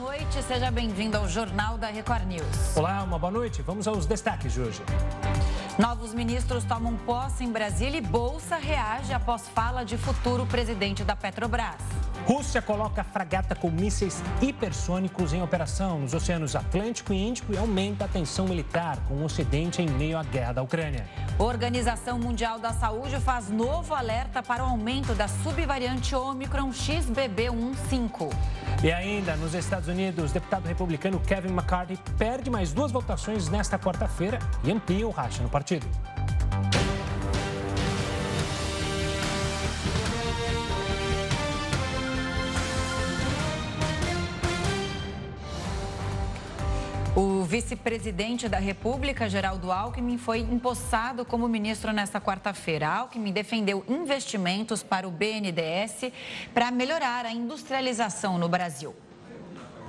noite, seja bem-vindo ao Jornal da Record News. Olá, uma boa noite. Vamos aos destaques de hoje. Novos ministros tomam posse em Brasília e Bolsa reage após fala de futuro presidente da Petrobras. Rússia coloca fragata com mísseis hipersônicos em operação nos oceanos Atlântico e Índico e aumenta a tensão militar com o Ocidente em meio à guerra da Ucrânia. Organização Mundial da Saúde faz novo alerta para o aumento da subvariante Omicron XBB15. E ainda, nos Estados Unidos, o deputado republicano Kevin McCarthy perde mais duas votações nesta quarta-feira e amplia o racha no partido. O vice-presidente da República, Geraldo Alckmin, foi empossado como ministro nesta quarta-feira. Alckmin defendeu investimentos para o BNDES para melhorar a industrialização no Brasil.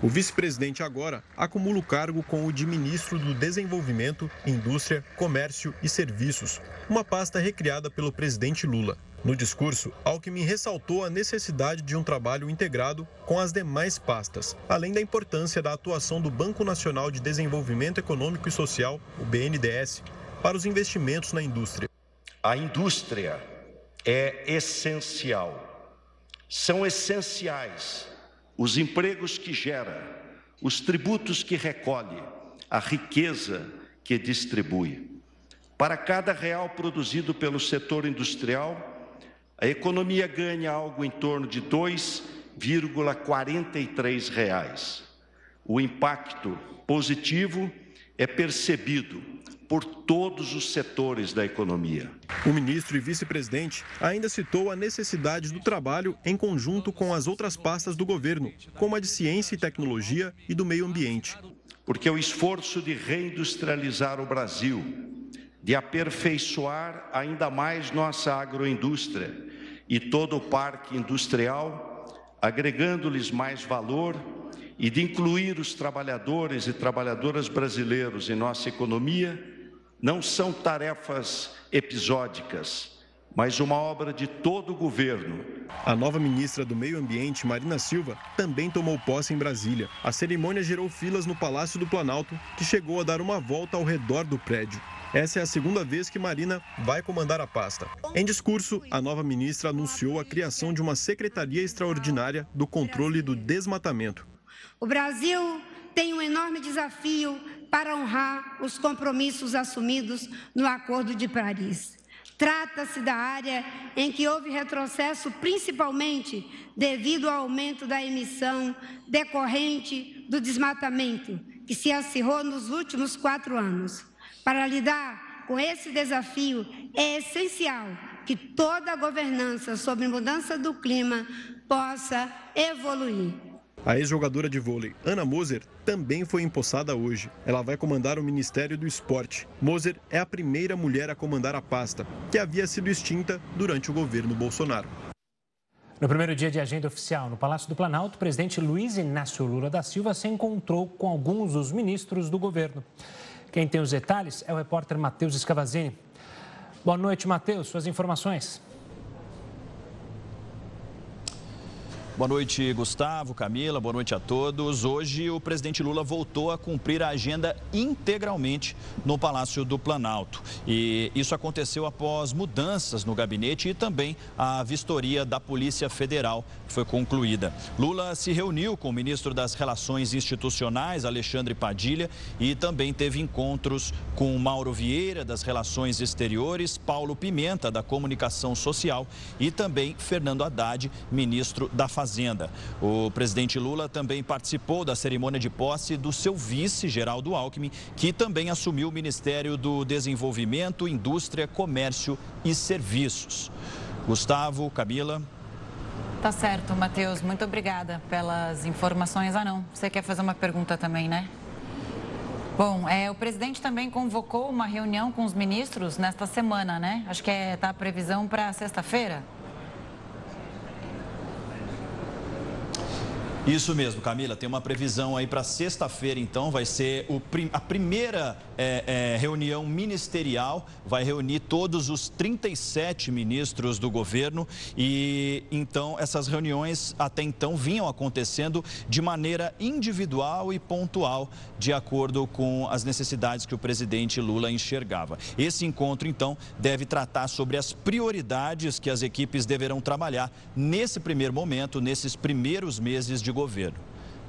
O vice-presidente agora acumula o cargo com o de ministro do Desenvolvimento, Indústria, Comércio e Serviços, uma pasta recriada pelo presidente Lula. No discurso, Alckmin ressaltou a necessidade de um trabalho integrado com as demais pastas, além da importância da atuação do Banco Nacional de Desenvolvimento Econômico e Social, o BNDES, para os investimentos na indústria. A indústria é essencial. São essenciais os empregos que gera, os tributos que recolhe, a riqueza que distribui. Para cada real produzido pelo setor industrial, a economia ganha algo em torno de 2,43 reais. O impacto positivo é percebido por todos os setores da economia. O ministro e vice-presidente ainda citou a necessidade do trabalho em conjunto com as outras pastas do governo, como a de ciência e tecnologia e do meio ambiente. Porque o esforço de reindustrializar o Brasil, de aperfeiçoar ainda mais nossa agroindústria, e todo o parque industrial, agregando-lhes mais valor e de incluir os trabalhadores e trabalhadoras brasileiros em nossa economia, não são tarefas episódicas, mas uma obra de todo o governo. A nova ministra do Meio Ambiente, Marina Silva, também tomou posse em Brasília. A cerimônia gerou filas no Palácio do Planalto, que chegou a dar uma volta ao redor do prédio. Essa é a segunda vez que Marina vai comandar a pasta. Em discurso, a nova ministra anunciou a criação de uma Secretaria Extraordinária do Controle do Desmatamento. O Brasil tem um enorme desafio para honrar os compromissos assumidos no Acordo de Paris. Trata-se da área em que houve retrocesso, principalmente devido ao aumento da emissão decorrente do desmatamento, que se acirrou nos últimos quatro anos. Para lidar com esse desafio, é essencial que toda a governança sobre mudança do clima possa evoluir. A ex-jogadora de vôlei, Ana Moser, também foi empossada hoje. Ela vai comandar o Ministério do Esporte. Moser é a primeira mulher a comandar a pasta, que havia sido extinta durante o governo Bolsonaro. No primeiro dia de agenda oficial no Palácio do Planalto, o presidente Luiz Inácio Lula da Silva se encontrou com alguns dos ministros do governo. Quem tem os detalhes é o repórter Matheus Escavazini. Boa noite, Matheus. Suas informações. Boa noite, Gustavo, Camila, boa noite a todos. Hoje o presidente Lula voltou a cumprir a agenda integralmente no Palácio do Planalto. E isso aconteceu após mudanças no gabinete e também a vistoria da Polícia Federal, foi concluída. Lula se reuniu com o ministro das Relações Institucionais, Alexandre Padilha, e também teve encontros com Mauro Vieira, das Relações Exteriores, Paulo Pimenta, da Comunicação Social, e também Fernando Haddad, ministro da Fazenda. Fazenda. O presidente Lula também participou da cerimônia de posse do seu vice, Geraldo Alckmin, que também assumiu o Ministério do Desenvolvimento, Indústria, Comércio e Serviços. Gustavo, Camila. Tá certo, Matheus. Muito obrigada pelas informações. Ah, não. Você quer fazer uma pergunta também, né? Bom, é, o presidente também convocou uma reunião com os ministros nesta semana, né? Acho que é, tá a previsão para sexta-feira. Isso mesmo, Camila. Tem uma previsão aí para sexta-feira, então, vai ser o, a primeira é, é, reunião ministerial. Vai reunir todos os 37 ministros do governo. E então, essas reuniões até então vinham acontecendo de maneira individual e pontual, de acordo com as necessidades que o presidente Lula enxergava. Esse encontro, então, deve tratar sobre as prioridades que as equipes deverão trabalhar nesse primeiro momento, nesses primeiros meses de de governo.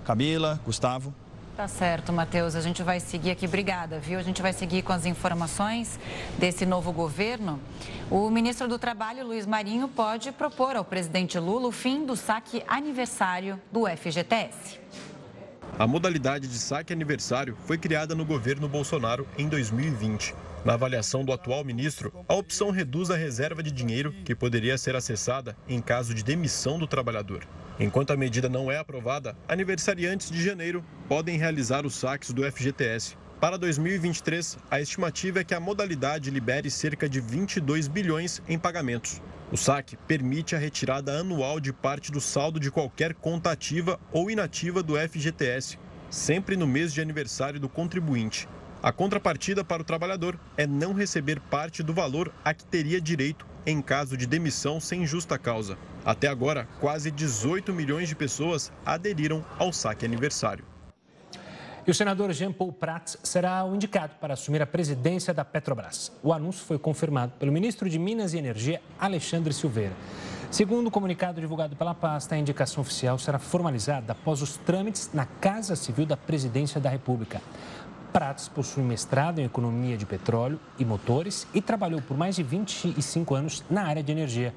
Camila, Gustavo. Tá certo, Matheus. A gente vai seguir aqui. Obrigada, viu? A gente vai seguir com as informações desse novo governo. O ministro do Trabalho, Luiz Marinho, pode propor ao presidente Lula o fim do saque aniversário do FGTS. A modalidade de saque aniversário foi criada no governo Bolsonaro em 2020. Na avaliação do atual ministro, a opção reduz a reserva de dinheiro que poderia ser acessada em caso de demissão do trabalhador. Enquanto a medida não é aprovada, aniversariantes de janeiro podem realizar os saques do FGTS. Para 2023, a estimativa é que a modalidade libere cerca de 22 bilhões em pagamentos. O saque permite a retirada anual de parte do saldo de qualquer conta ativa ou inativa do FGTS, sempre no mês de aniversário do contribuinte. A contrapartida para o trabalhador é não receber parte do valor a que teria direito em caso de demissão sem justa causa. Até agora, quase 18 milhões de pessoas aderiram ao saque aniversário. E o senador Jean Paul Prats será o indicado para assumir a presidência da Petrobras. O anúncio foi confirmado pelo ministro de Minas e Energia, Alexandre Silveira. Segundo o comunicado divulgado pela pasta, a indicação oficial será formalizada após os trâmites na Casa Civil da Presidência da República. Pratos possui mestrado em Economia de Petróleo e Motores e trabalhou por mais de 25 anos na área de energia.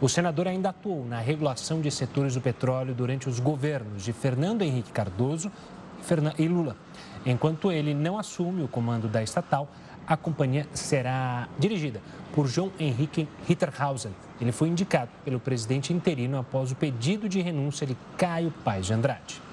O senador ainda atuou na regulação de setores do petróleo durante os governos de Fernando Henrique Cardoso e Lula. Enquanto ele não assume o comando da estatal, a companhia será dirigida por João Henrique Ritterhausen. Ele foi indicado pelo presidente interino após o pedido de renúncia de Caio Paes de Andrade.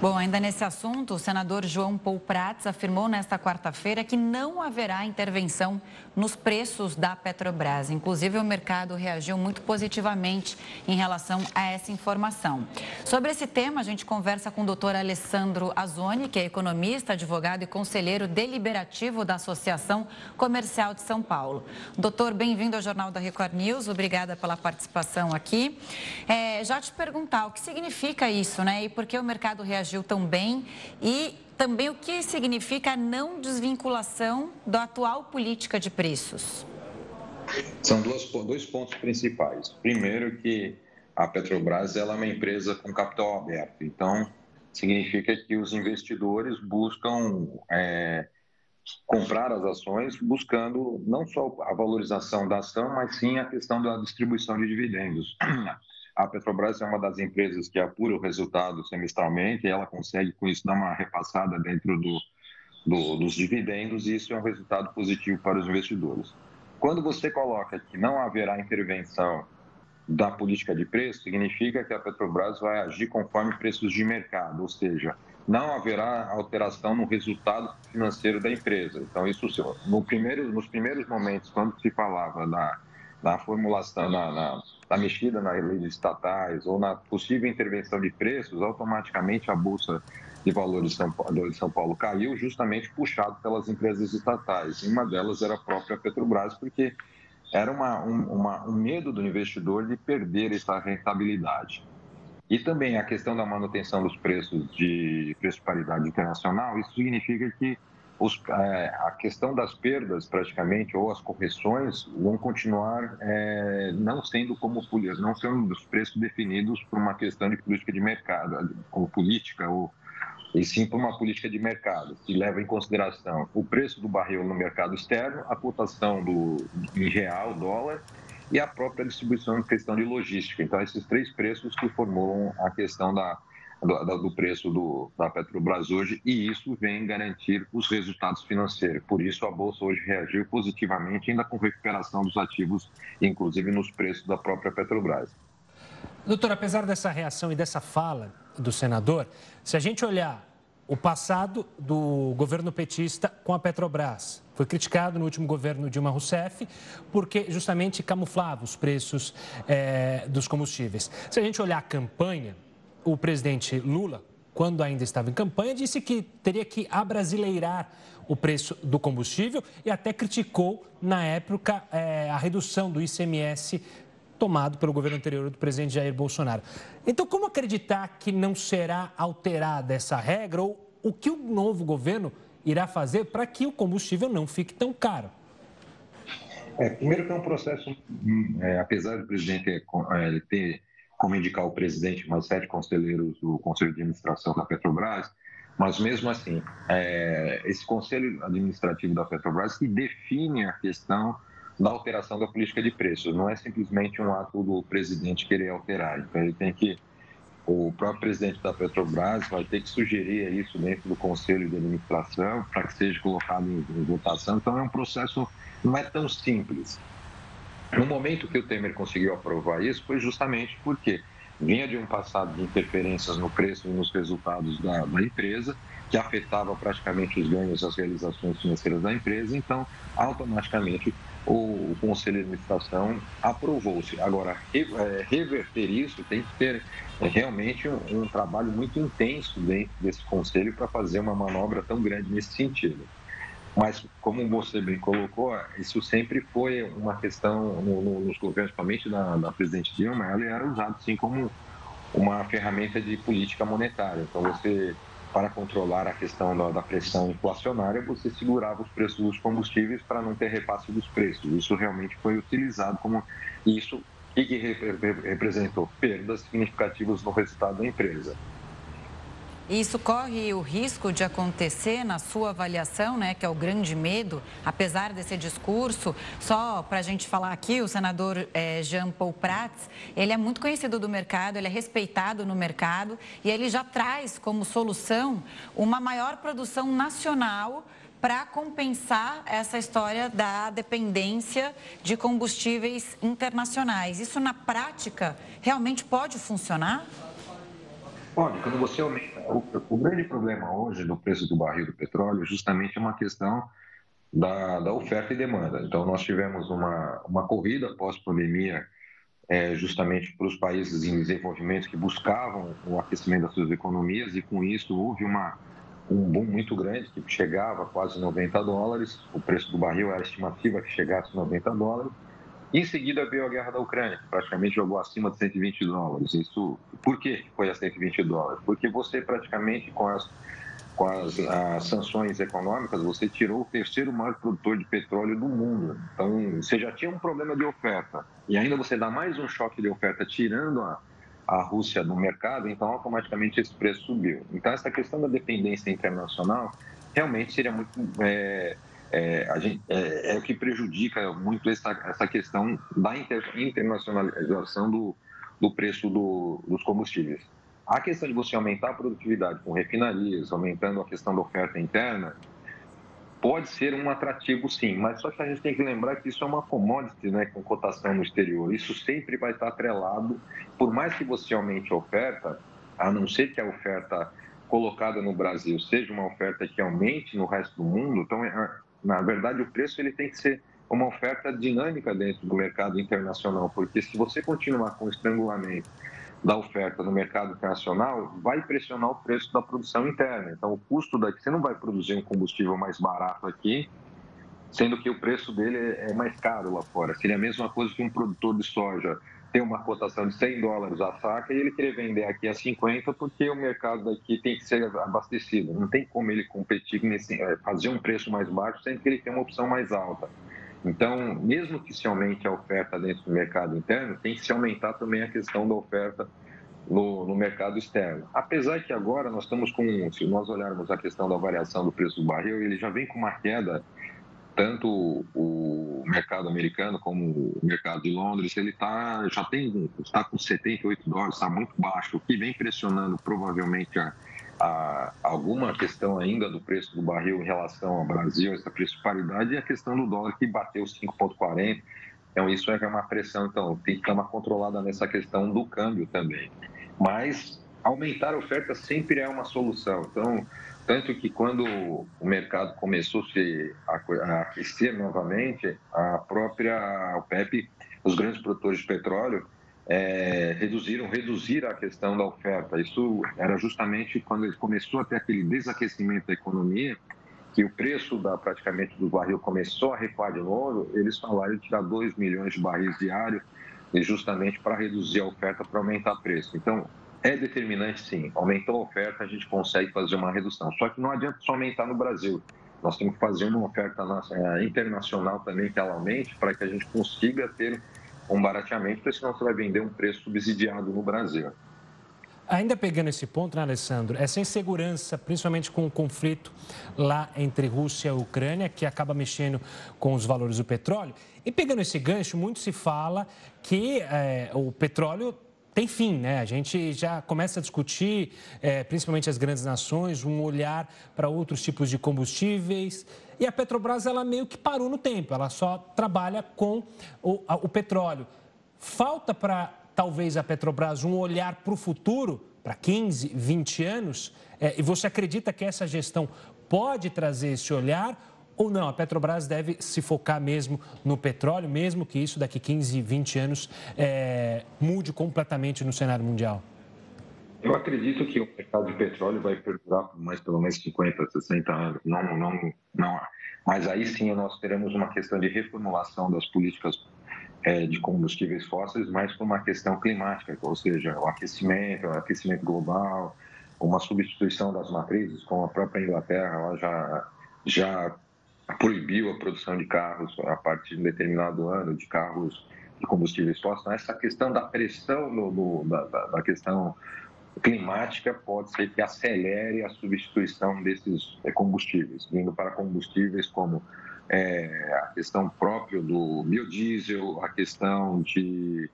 Bom, ainda nesse assunto, o senador João Paul Prats afirmou nesta quarta-feira que não haverá intervenção nos preços da Petrobras. Inclusive, o mercado reagiu muito positivamente em relação a essa informação. Sobre esse tema, a gente conversa com o doutor Alessandro Azoni, que é economista, advogado e conselheiro deliberativo da Associação Comercial de São Paulo. Doutor, bem-vindo ao Jornal da Record News. Obrigada pela participação aqui. É, já te perguntar o que significa isso, né? E por que o mercado reagiu reagiu tão bem e também o que significa a não desvinculação da atual política de preços? São duas, dois pontos principais. Primeiro que a Petrobras ela é uma empresa com capital aberto, então significa que os investidores buscam é, comprar as ações buscando não só a valorização da ação, mas sim a questão da distribuição de dividendos. A Petrobras é uma das empresas que apura o resultado semestralmente e ela consegue, com isso, dar uma repassada dentro do, do, dos dividendos e isso é um resultado positivo para os investidores. Quando você coloca que não haverá intervenção da política de preço, significa que a Petrobras vai agir conforme preços de mercado, ou seja, não haverá alteração no resultado financeiro da empresa. Então, isso no primeiro, nos primeiros momentos, quando se falava da na formulação, na, na, na mexida nas leis estatais ou na possível intervenção de preços, automaticamente a Bolsa de Valores de São Paulo, de São Paulo caiu, justamente puxado pelas empresas estatais. E uma delas era a própria Petrobras, porque era uma, um, uma, um medo do investidor de perder essa rentabilidade. E também a questão da manutenção dos preços de preço de paridade internacional, isso significa que os, é, a questão das perdas, praticamente, ou as correções, vão continuar é, não sendo como não sendo os preços definidos por uma questão de política de mercado, ou política, ou, e sim por uma política de mercado, que leva em consideração o preço do barril no mercado externo, a cotação do, em real, dólar, e a própria distribuição em questão de logística. Então, esses três preços que formulam a questão da do, do preço do, da Petrobras hoje e isso vem garantir os resultados financeiros. Por isso, a Bolsa hoje reagiu positivamente, ainda com recuperação dos ativos, inclusive nos preços da própria Petrobras. Doutor, apesar dessa reação e dessa fala do senador, se a gente olhar o passado do governo petista com a Petrobras. Foi criticado no último governo Dilma Rousseff porque justamente camuflava os preços é, dos combustíveis. Se a gente olhar a campanha o presidente Lula, quando ainda estava em campanha, disse que teria que abrasileirar o preço do combustível e até criticou, na época, é, a redução do ICMS tomado pelo governo anterior do presidente Jair Bolsonaro. Então, como acreditar que não será alterada essa regra ou o que o novo governo irá fazer para que o combustível não fique tão caro? É, primeiro que é um processo, é, apesar do presidente é, ter como indicar o presidente mais sete conselheiros do Conselho de Administração da Petrobras, mas mesmo assim, é, esse Conselho Administrativo da Petrobras que define a questão da alteração da política de preços, não é simplesmente um ato do presidente querer alterar, então ele tem que o próprio presidente da Petrobras vai ter que sugerir isso dentro do Conselho de Administração para que seja colocado em, votação. Então, é um processo, não é tão simples. No momento que o Temer conseguiu aprovar isso, foi justamente porque vinha de um passado de interferências no preço e nos resultados da, da empresa, que afetava praticamente os ganhos e as realizações financeiras da empresa, então, automaticamente, o, Conselho de Administração aprovou-se. Agora, é, reverter isso tem que ter é, realmente um, um trabalho muito intenso dentro desse Conselho para fazer uma manobra tão grande nesse sentido. Mas, como você bem colocou, isso sempre foi uma questão no, no, nos governos, principalmente da, da presidente Dilma, ela era usada sim como uma ferramenta de política monetária. Então, você para controlar a questão da, da, pressão inflacionária, você segurava os preços dos combustíveis para não ter repasse dos preços. Isso realmente foi utilizado como isso e que representou perdas significativas no resultado da empresa. Isso corre o risco de acontecer na sua avaliação, né, que é o grande medo, apesar desse discurso. Só para a gente falar aqui, o senador é, Jean Paul Prats, ele é muito conhecido do mercado, ele é respeitado no mercado e ele já traz como solução uma maior produção nacional para compensar essa história da dependência de combustíveis internacionais. Isso na prática realmente pode funcionar? Olha, quando você aumenta. O, o, grande problema hoje do preço do barril do petróleo é justamente uma questão da, da oferta e demanda. Então, nós tivemos uma, uma corrida pós-pandemia, é, justamente para os países em desenvolvimento que buscavam o aquecimento das suas economias, e com isso houve uma, um boom muito grande, que chegava a quase 90 dólares. O preço do barril era estimativa que chegasse a 90 dólares. Em seguida veio a guerra da Ucrânia, que praticamente jogou acima de 120 dólares. Isso, por que foi a 120 dólares? Porque você praticamente com as com as, as, sanções econômicas, você tirou o terceiro maior produtor de petróleo do mundo. Então, você já tinha um problema de oferta e ainda você dá mais um choque de oferta tirando a, a Rússia do mercado, então automaticamente esse preço subiu. Então, essa questão da dependência internacional realmente seria muito é, é, gente, é, é, o que prejudica muito essa, essa questão da inter, internacionalização do, do preço do, dos combustíveis. A questão de você aumentar a produtividade com refinarias, aumentando a questão da oferta interna, pode ser um atrativo sim, mas só que a gente tem que lembrar que isso é uma commodity né, com cotação no exterior. Isso sempre vai estar atrelado, por mais que você aumente a oferta, a não ser que a oferta colocada no Brasil seja uma oferta que aumente no resto do mundo, então é, na verdade, o preço ele tem que ser uma oferta dinâmica dentro do mercado internacional, porque se você continuar com o estrangulamento da oferta no mercado internacional, vai pressionar o preço da produção interna. Então, o custo daqui, você não vai produzir um combustível mais barato aqui, sendo que o preço dele é mais caro lá fora. Seria a mesma coisa que um produtor de soja ter uma cotação de 100 dólares a saca e ele querer vender aqui a 50 porque o mercado daqui tem que ser abastecido. Não tem como ele competir, nesse, é, fazer um preço mais baixo sendo que ele tem uma opção mais alta. Então, mesmo que se aumente a oferta dentro do mercado interno, tem que se aumentar também a questão da oferta no, no, mercado externo. Apesar que agora nós estamos com, se nós olharmos a questão da variação do preço do barril, ele já vem com uma queda tanto o mercado americano como o mercado de Londres, ele tá, já tem, está com 78 dólares, está muito baixo, o que vem pressionando provavelmente a, a, alguma questão ainda do preço do barril em relação ao Brasil, essa preço paridade, e a questão do dólar que bateu 5,40. Então, isso é uma pressão, então, tem que dar uma controlada nessa questão do câmbio também. Mas aumentar a oferta sempre é uma solução. Então, tanto que quando o mercado começou a se aquecer novamente, a própria OPEP, os grandes produtores de petróleo, é, reduziram reduzir a questão da oferta. Isso era justamente quando começou a ter aquele desaquecimento da economia, que o preço da praticamente do barril começou a recuar de novo. Eles falaram de tirar 2 milhões de barris diários, justamente para reduzir a oferta para aumentar o preço. Então é determinante, sim. Aumentou a oferta, a gente consegue fazer uma redução. Só que não adianta só aumentar no Brasil. Nós temos que fazer uma oferta é, internacional também que ela aumente para que a gente consiga ter um barateamento, porque senão você vai vender um preço subsidiado no Brasil. Ainda pegando esse ponto, né, Alessandro, essa insegurança, principalmente com o conflito lá entre Rússia e Ucrânia, que acaba mexendo com os valores do petróleo. E pegando esse gancho, muito se fala que é, o petróleo tem fim, né? A gente já começa a discutir, é, principalmente as grandes nações, um olhar para outros tipos de combustíveis. E a Petrobras, ela meio que parou no tempo, ela só trabalha com o, a, o petróleo. Falta para, talvez, a Petrobras um olhar para o futuro, para 15, 20 anos? É, e você acredita que essa gestão pode trazer esse olhar? Ou não? A Petrobras deve se focar mesmo no petróleo, mesmo que isso daqui 15, 20 anos é, mude completamente no cenário mundial? Eu acredito que o mercado de petróleo vai perdurar por mais pelo menos 50, 60 anos. Não, não, não. Mas aí sim nós teremos uma questão de reformulação das políticas é, de combustíveis fósseis, mais por uma questão climática, ou seja, o aquecimento, o aquecimento global, uma substituição das matrizes, como a própria Inglaterra ela já já proibiu a produção de carros a partir de um determinado ano, de carros de combustíveis fósseis. Então, essa questão da pressão no, no, da, da, questão climática pode ser que acelere a substituição desses eh, combustíveis, vindo para combustíveis como é, a questão própria do biodiesel, a questão de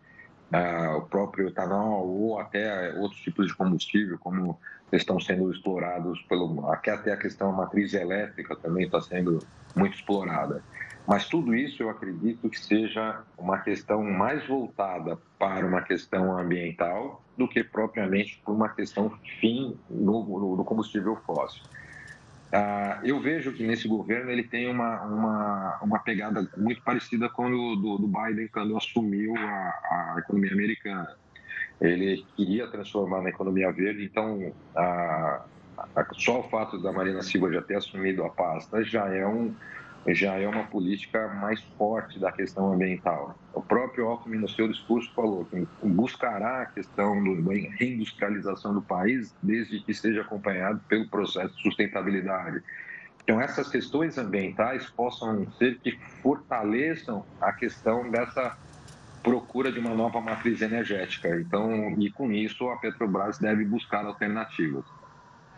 uh, o próprio etanol ou até outros tipos de combustível, como estão sendo explorados pelo até a questão matriz elétrica também está sendo muito explorada. Mas tudo isso eu acredito que seja uma questão mais voltada para uma questão ambiental do que propriamente por uma questão fim no, no combustível fóssil. Ah, eu vejo que nesse governo ele tem uma, uma, uma pegada muito parecida com o do, do Biden quando assumiu a, a economia americana. Ele queria transformar na economia verde, então a, a, só o fato da Marina Silva já ter assumido a pasta já é um, já é uma política mais forte da questão ambiental. O próprio Alckmin, no seu discurso, falou que buscará a questão da reindustrialização do país desde que seja acompanhado pelo processo de sustentabilidade. Então, essas questões ambientais possam ser que fortaleçam a questão dessa procura de uma nova matriz energética. Então, e com isso, a Petrobras deve buscar alternativas.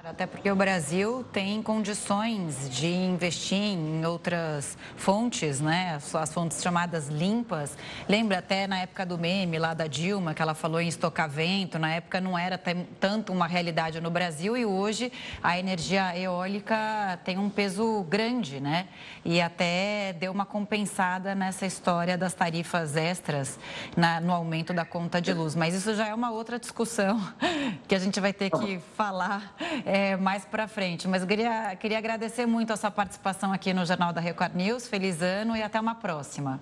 Até porque o Brasil tem condições de investir em outras fontes, né? As fontes chamadas limpas. Lembra até na época do meme lá da Dilma, que ela falou em estocar vento. Na época não era tanto uma realidade no Brasil e hoje a energia eólica tem um peso grande, né? E até deu uma compensada nessa história das tarifas extras na, no aumento da conta de luz. Mas isso já é uma outra discussão que a gente vai ter que falar é, mais para frente. Mas eu queria, queria agradecer muito a sua participação aqui no Jornal da Record News. Feliz ano e até uma próxima.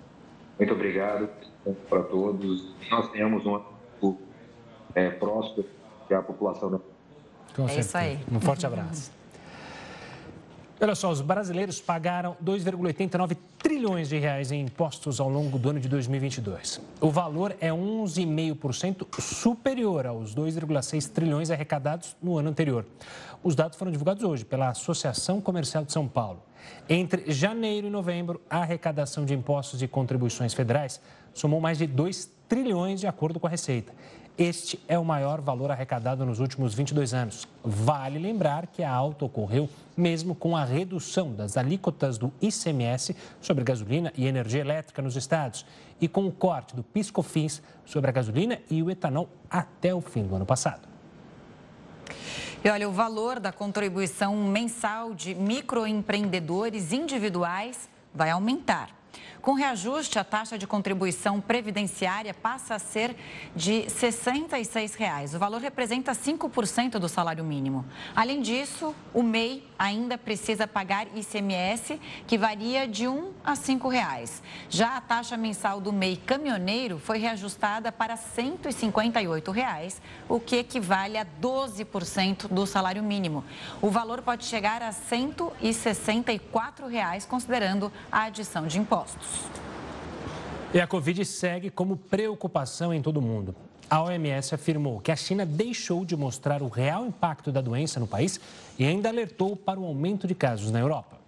Muito obrigado para todos. Nós tenhamos um ano é, próspero que a população da. Com é isso aí. Um forte abraço. Olha só, os brasileiros pagaram 2,89 trilhões de reais em impostos ao longo do ano de 2022. O valor é 11,5% superior aos 2,6 trilhões arrecadados no ano anterior. Os dados foram divulgados hoje pela Associação Comercial de São Paulo. Entre janeiro e novembro, a arrecadação de impostos e contribuições federais somou mais de 2 trilhões de acordo com a Receita. Este é o maior valor arrecadado nos últimos 22 anos. Vale lembrar que a alta ocorreu mesmo com a redução das alíquotas do ICMS sobre gasolina e energia elétrica nos estados e com o corte do PiscoFins sobre a gasolina e o etanol até o fim do ano passado. E olha, o valor da contribuição mensal de microempreendedores individuais vai aumentar. Com reajuste, a taxa de contribuição previdenciária passa a ser de 66 reais. O valor representa 5% do salário mínimo. Além disso, o MEI ainda precisa pagar ICMS, que varia de R$ 1 a 5 reais. Já a taxa mensal do MEI caminhoneiro foi reajustada para 158 reais, o que equivale a 12% do salário mínimo. O valor pode chegar a 164 reais, considerando a adição de impostos. E a Covid segue como preocupação em todo o mundo. A OMS afirmou que a China deixou de mostrar o real impacto da doença no país e ainda alertou para o aumento de casos na Europa.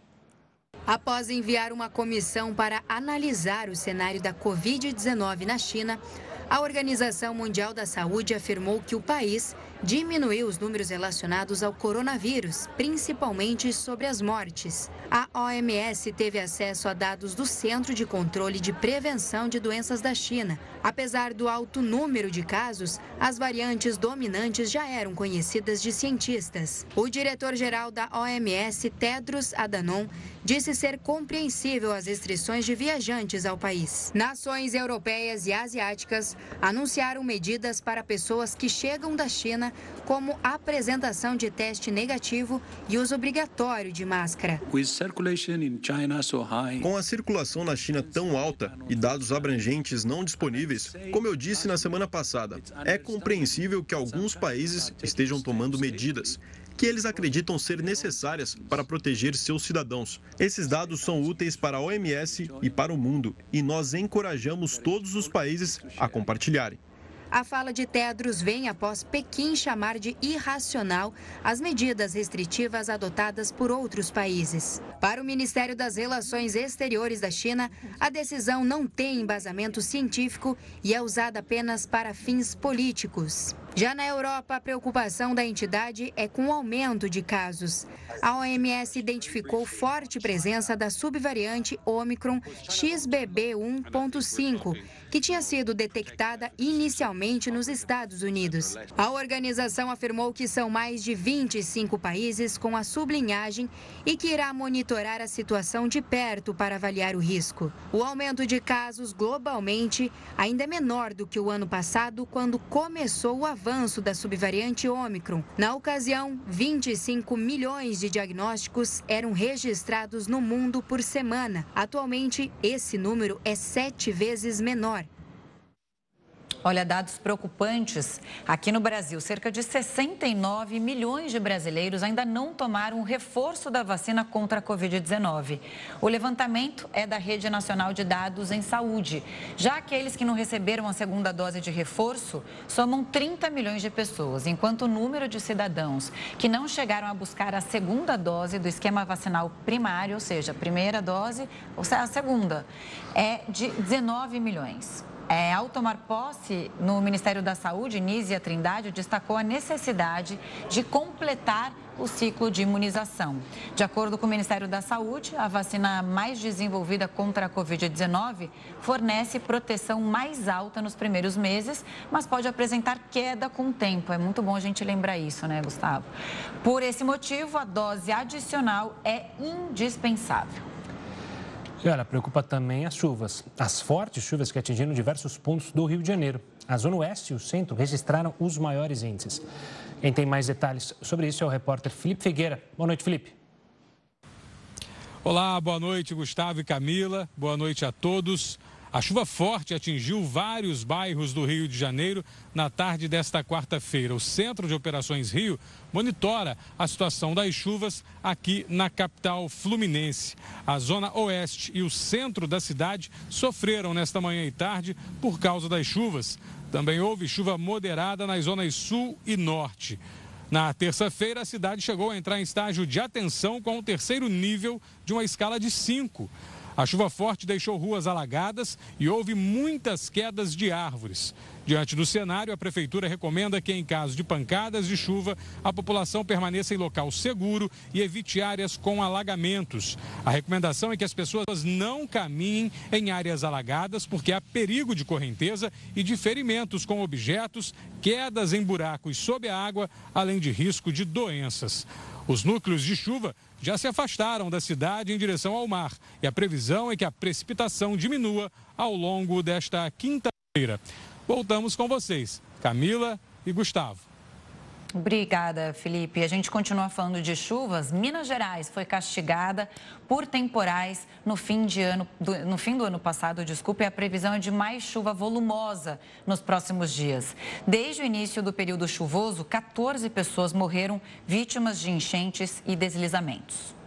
Após enviar uma comissão para analisar o cenário da Covid-19 na China, a Organização Mundial da Saúde afirmou que o país diminuiu os números relacionados ao coronavírus, principalmente sobre as mortes. A OMS teve acesso a dados do Centro de Controle de Prevenção de Doenças da China. Apesar do alto número de casos, as variantes dominantes já eram conhecidas de cientistas. O diretor-geral da OMS, Tedros Adhanom, disse ser compreensível as restrições de viajantes ao país. Nações europeias e asiáticas anunciaram medidas para pessoas que chegam da China como apresentação de teste negativo e uso obrigatório de máscara. Com a circulação na China tão alta e dados abrangentes não disponíveis, como eu disse na semana passada, é compreensível que alguns países estejam tomando medidas que eles acreditam ser necessárias para proteger seus cidadãos. Esses dados são úteis para a OMS e para o mundo, e nós encorajamos todos os países a compartilharem. A fala de Tedros vem após Pequim chamar de irracional as medidas restritivas adotadas por outros países. Para o Ministério das Relações Exteriores da China, a decisão não tem embasamento científico e é usada apenas para fins políticos. Já na Europa, a preocupação da entidade é com o aumento de casos. A OMS identificou forte presença da subvariante Omicron XBB1.5, que tinha sido detectada inicialmente nos Estados Unidos. A organização afirmou que são mais de 25 países com a sublinhagem e que irá monitorar a situação de perto para avaliar o risco. O aumento de casos globalmente ainda é menor do que o ano passado, quando começou o avanço da subvariante Ômicron. Na ocasião, 25 milhões de diagnósticos eram registrados no mundo por semana. Atualmente, esse número é sete vezes menor. Olha, dados preocupantes. Aqui no Brasil, cerca de 69 milhões de brasileiros ainda não tomaram o reforço da vacina contra a Covid-19. O levantamento é da Rede Nacional de Dados em Saúde. Já aqueles que não receberam a segunda dose de reforço somam 30 milhões de pessoas, enquanto o número de cidadãos que não chegaram a buscar a segunda dose do esquema vacinal primário, ou seja, a primeira dose, ou seja, a segunda, é de 19 milhões. É, ao tomar posse no Ministério da Saúde, Nízia Trindade destacou a necessidade de completar o ciclo de imunização. De acordo com o Ministério da Saúde, a vacina mais desenvolvida contra a Covid-19 fornece proteção mais alta nos primeiros meses, mas pode apresentar queda com o tempo. É muito bom a gente lembrar isso, né, Gustavo? Por esse motivo, a dose adicional é indispensável. E olha, preocupa também as chuvas. As fortes chuvas que atingiram diversos pontos do Rio de Janeiro. A Zona Oeste e o Centro registraram os maiores índices. Quem tem mais detalhes sobre isso é o repórter Felipe Figueira. Boa noite, Felipe. Olá, boa noite, Gustavo e Camila. Boa noite a todos. A chuva forte atingiu vários bairros do Rio de Janeiro na tarde desta quarta-feira. O Centro de Operações Rio monitora a situação das chuvas aqui na capital fluminense. A zona oeste e o centro da cidade sofreram nesta manhã e tarde por causa das chuvas. Também houve chuva moderada nas zonas sul e norte. Na terça-feira, a cidade chegou a entrar em estágio de atenção com o terceiro nível de uma escala de 5. A chuva forte deixou ruas alagadas e houve muitas quedas de árvores. Diante do cenário, a Prefeitura recomenda que, em caso de pancadas de chuva, a população permaneça em local seguro e evite áreas com alagamentos. A recomendação é que as pessoas não caminhem em áreas alagadas, porque há perigo de correnteza e de ferimentos com objetos, quedas em buracos sob a água, além de risco de doenças. Os núcleos de chuva já se afastaram da cidade em direção ao mar e a previsão é que a precipitação diminua ao longo desta quinta-feira. Voltamos com vocês, Camila e Gustavo. Obrigada, Felipe. A gente continua falando de chuvas. Minas Gerais foi castigada por temporais no fim, de ano, do, no fim do ano passado. Desculpe, a previsão é de mais chuva volumosa nos próximos dias. Desde o início do período chuvoso, 14 pessoas morreram vítimas de enchentes e deslizamentos.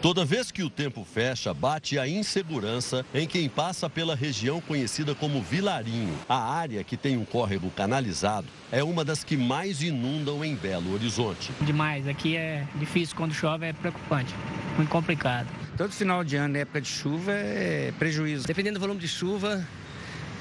Toda vez que o tempo fecha, bate a insegurança em quem passa pela região conhecida como Vilarinho. A área que tem um córrego canalizado é uma das que mais inundam em Belo Horizonte. Demais, aqui é difícil quando chove, é preocupante, muito complicado. Todo final de ano, época de chuva, é prejuízo. Dependendo do volume de chuva,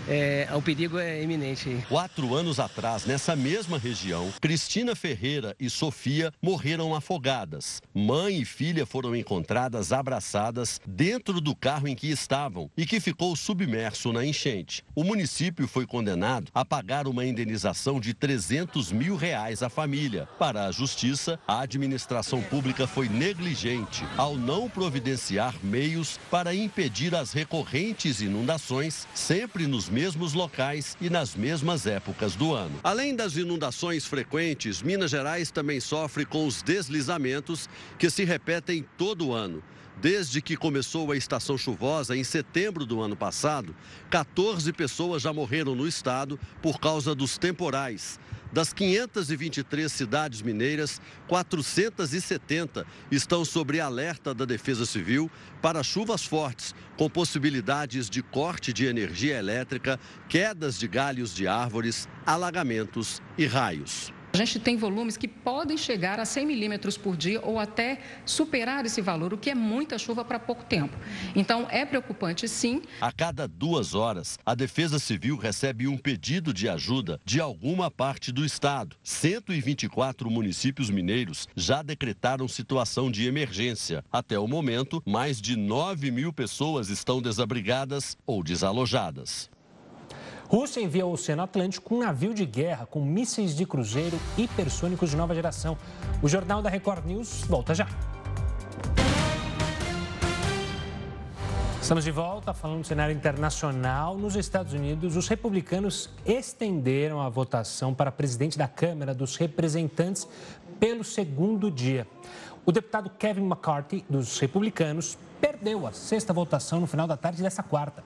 é, o perigo é iminente. Quatro anos atrás, nessa mesma região, Cristina Ferreira e Sofia morreram afogadas. Mãe e filha foram encontradas abraçadas dentro do carro em que estavam e que ficou submerso na enchente. O município foi condenado a pagar uma indenização de 300 mil reais à família. Para a justiça, a administração pública foi negligente ao não providenciar meios para impedir as recorrentes inundações, sempre nos mesmos locais e nas mesmas épocas do ano. Além das inundações frequentes, Minas Gerais também sofre com os deslizamentos que se repetem todo ano. Desde que começou a estação chuvosa em setembro do ano passado, 14 pessoas já morreram no estado por causa dos temporais. Das 523 cidades mineiras, 470 estão sob alerta da Defesa Civil para chuvas fortes, com possibilidades de corte de energia elétrica, quedas de galhos de árvores, alagamentos e raios. A gente tem volumes que podem chegar a 100 milímetros por dia ou até superar esse valor, o que é muita chuva para pouco tempo. Então, é preocupante, sim. A cada duas horas, a Defesa Civil recebe um pedido de ajuda de alguma parte do estado. 124 municípios mineiros já decretaram situação de emergência. Até o momento, mais de 9 mil pessoas estão desabrigadas ou desalojadas. Rússia envia ao Oceano Atlântico um navio de guerra com mísseis de cruzeiro hipersônicos de nova geração. O Jornal da Record News volta já. Estamos de volta falando do cenário internacional. Nos Estados Unidos, os republicanos estenderam a votação para presidente da Câmara dos Representantes pelo segundo dia. O deputado Kevin McCarthy, dos republicanos, perdeu a sexta votação no final da tarde dessa quarta.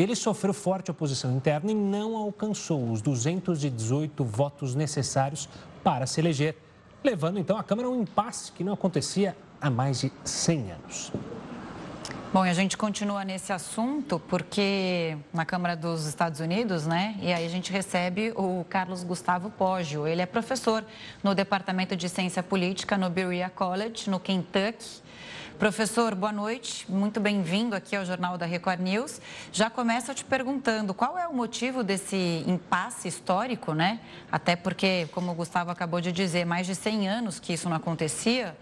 Ele sofreu forte oposição interna e não alcançou os 218 votos necessários para se eleger, levando então a Câmara a um impasse que não acontecia há mais de 100 anos. Bom, a gente continua nesse assunto porque na Câmara dos Estados Unidos, né? E aí a gente recebe o Carlos Gustavo Poggio. Ele é professor no Departamento de Ciência Política no Berea College, no Kentucky. Professor, boa noite, muito bem-vindo aqui ao Jornal da Record News. Já começo te perguntando qual é o motivo desse impasse histórico, né? Até porque, como o Gustavo acabou de dizer, mais de 100 anos que isso não acontecia.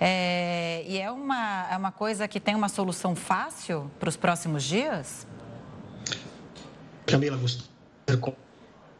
É... E é uma, é uma coisa que tem uma solução fácil para os próximos dias? Camila, gostaria com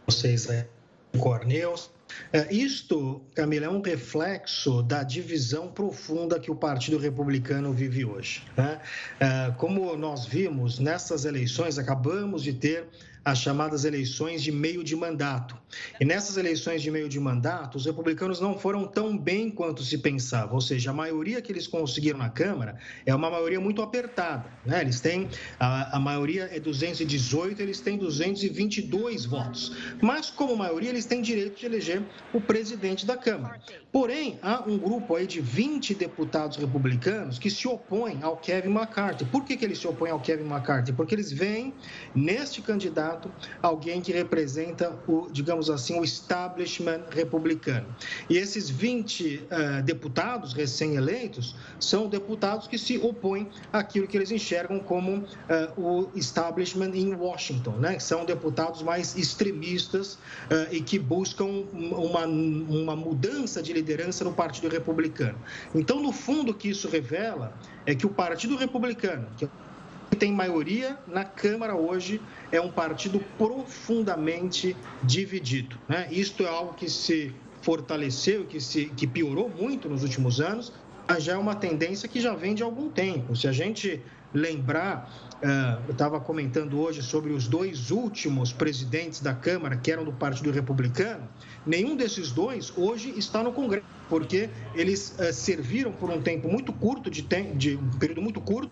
vocês, né? Record News. É, isto, Camila, é um reflexo da divisão profunda que o Partido Republicano vive hoje. Né? É, como nós vimos nessas eleições, acabamos de ter as chamadas eleições de meio de mandato. E nessas eleições de meio de mandato, os republicanos não foram tão bem quanto se pensava, ou seja, a maioria que eles conseguiram na Câmara é uma maioria muito apertada. Né? Eles têm, a, a maioria é 218, eles têm 222 votos. Mas, como maioria, eles têm direito de eleger o presidente da Câmara. Porém, há um grupo aí de 20 deputados republicanos que se opõem ao Kevin McCarthy. Por que, que eles se opõem ao Kevin McCarthy? Porque eles veem neste candidato candidato, alguém que representa o, digamos assim, o establishment republicano. E esses 20 uh, deputados recém-eleitos são deputados que se opõem àquilo que eles enxergam como uh, o establishment em Washington, né? São deputados mais extremistas uh, e que buscam uma, uma mudança de liderança no Partido Republicano. Então, no fundo, o que isso revela é que o Partido Republicano, que tem maioria na Câmara hoje é um partido profundamente dividido. Né? Isto é algo que se fortaleceu, que, se, que piorou muito nos últimos anos, mas já é uma tendência que já vem de algum tempo. Se a gente lembrar, uh, eu estava comentando hoje sobre os dois últimos presidentes da Câmara, que eram do Partido Republicano, nenhum desses dois hoje está no Congresso, porque eles uh, serviram por um tempo muito curto, de, de um período muito curto,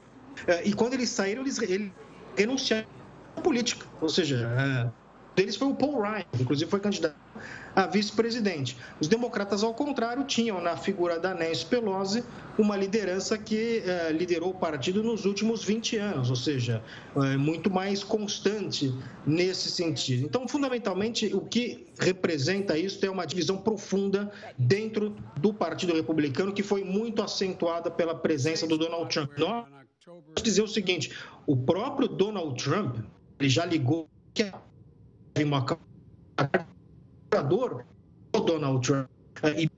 e quando eles saíram, eles, renunciaram à política, ou seja, deles foi o Paul Ryan, inclusive foi candidato a vice-presidente. Os democratas, ao contrário, tinham na figura da Nancy Pelosi uma liderança que eh, liderou o partido nos últimos 20 anos, ou seja, muito mais constante nesse sentido. Então, fundamentalmente, o que representa isso é uma divisão profunda dentro do Partido Republicano, que foi muito acentuada pela presença do Donald Trump. Dizer o seguinte: o próprio Donald Trump ele já ligou que é uma procurador o Donald Trump eh, e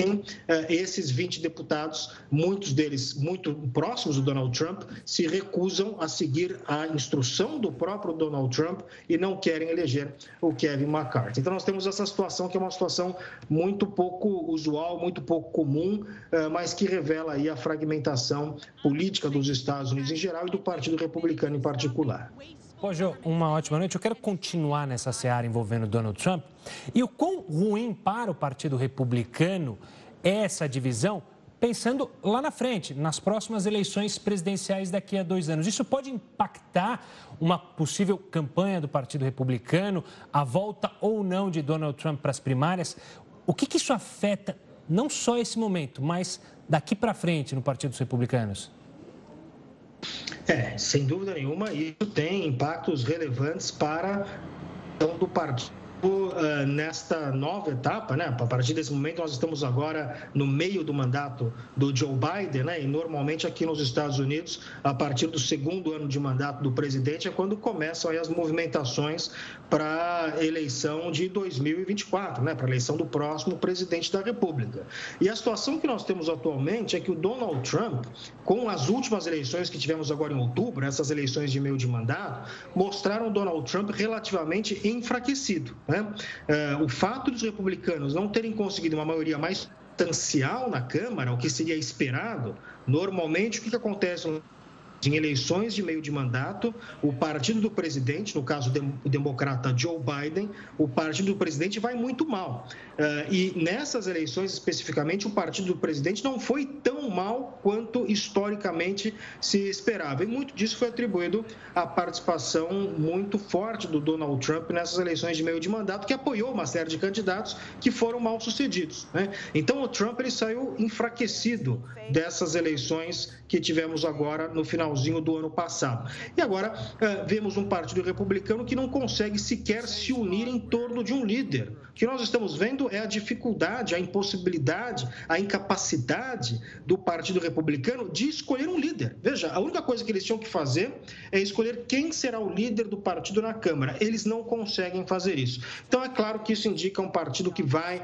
tem eh, esses 20 deputados, muitos deles muito próximos do Donald Trump, se recusam a seguir a instrução do próprio Donald Trump e não querem eleger o Kevin McCarthy. Então nós temos essa situação que é uma situação muito pouco usual, muito pouco comum, eh, mas que revela aí a fragmentação política dos Estados Unidos em geral e do Partido Republicano em particular. Jô, uma ótima noite. Eu quero continuar nessa seara envolvendo Donald Trump. E o quão ruim para o Partido Republicano é essa divisão, pensando lá na frente, nas próximas eleições presidenciais daqui a dois anos. Isso pode impactar uma possível campanha do Partido Republicano, a volta ou não de Donald Trump para as primárias. O que, que isso afeta não só esse momento, mas daqui para frente no Partido dos Republicanos? É, sem dúvida nenhuma, isso tem impactos relevantes para do partido uh, nesta nova etapa, né? A partir desse momento, nós estamos agora no meio do mandato do Joe Biden, né? E normalmente aqui nos Estados Unidos, a partir do segundo ano de mandato do presidente, é quando começam as movimentações para a eleição de 2024, né? Para a eleição do próximo presidente da República. E a situação que nós temos atualmente é que o Donald Trump, com as últimas eleições que tivemos agora em outubro, essas eleições de meio de mandato, mostraram o Donald Trump relativamente enfraquecido. Né? É, o fato dos republicanos não terem conseguido uma maioria mais substancial na Câmara, o que seria esperado, normalmente o que acontece em eleições de meio de mandato, o partido do presidente, no caso o democrata Joe Biden, o partido do presidente vai muito mal. Eh, e nessas eleições especificamente, o partido do presidente não foi tão mal quanto historicamente se esperava. E muito disso foi atribuído à participação muito forte do Donald Trump nessas eleições de meio de mandato, que apoiou uma série de candidatos que foram mal sucedidos. Né? Então o Trump ele saiu enfraquecido dessas eleições que tivemos agora no finalzinho do ano passado. E agora uh, vemos um partido republicano que não consegue sequer se unir em torno de um líder. Que nós estamos vendo é a dificuldade, a impossibilidade, a incapacidade do Partido Republicano de escolher um líder. Veja, a única coisa que eles tinham que fazer é escolher quem será o líder do partido na Câmara. Eles não conseguem fazer isso. Então, é claro que isso indica um partido que vai, uh,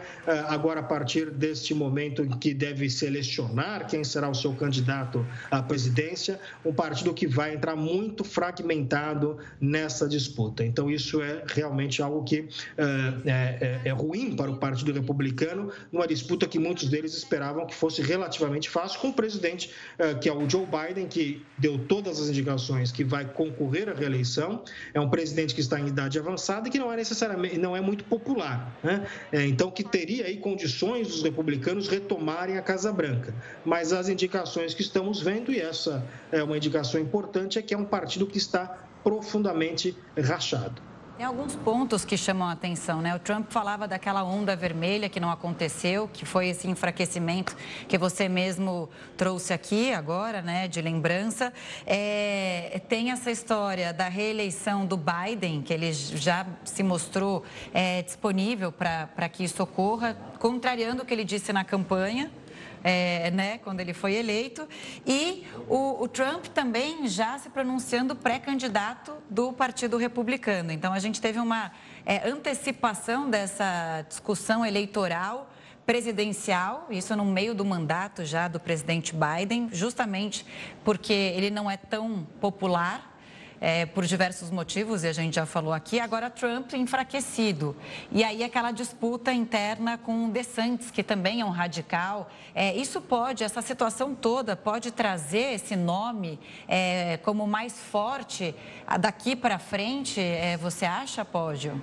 agora, a partir deste momento, que deve selecionar quem será o seu candidato a presidência, um partido que vai entrar muito fragmentado nessa disputa. Então, isso é realmente algo que é, é, é ruim para o Partido Republicano, numa disputa que muitos deles esperavam que fosse relativamente fácil, com o presidente, é, que é o Joe Biden, que deu todas as indicações que vai concorrer à reeleição. É um presidente que está em idade avançada e que não é necessariamente, não é muito popular. Né? É, então, que teria aí condições dos republicanos retomarem a Casa Branca. Mas as indicações que estamos vendo, e essa é uma indicação importante, é que é um partido que está profundamente rachado. Tem alguns pontos que chamam a atenção, né? O Trump falava daquela onda vermelha que não aconteceu, que foi esse enfraquecimento que você mesmo trouxe aqui agora, né, de lembrança. É, tem essa história da reeleição do Biden, que ele já se mostrou é, disponível para que isso ocorra, contrariando o que ele disse na campanha é, né, quando ele foi eleito. E o, o Trump também já se pronunciando pré-candidato do Partido Republicano. Então, a gente teve uma é, antecipação dessa discussão eleitoral presidencial, isso no meio do mandato já do presidente Biden, justamente porque ele não é tão popular é, por diversos motivos, e a gente já falou aqui. Agora, Trump enfraquecido. E aí, aquela disputa interna com DeSantis, que também é um radical. É, isso pode, essa situação toda, pode trazer esse nome é, como mais forte daqui para frente, é, você acha, Pódio?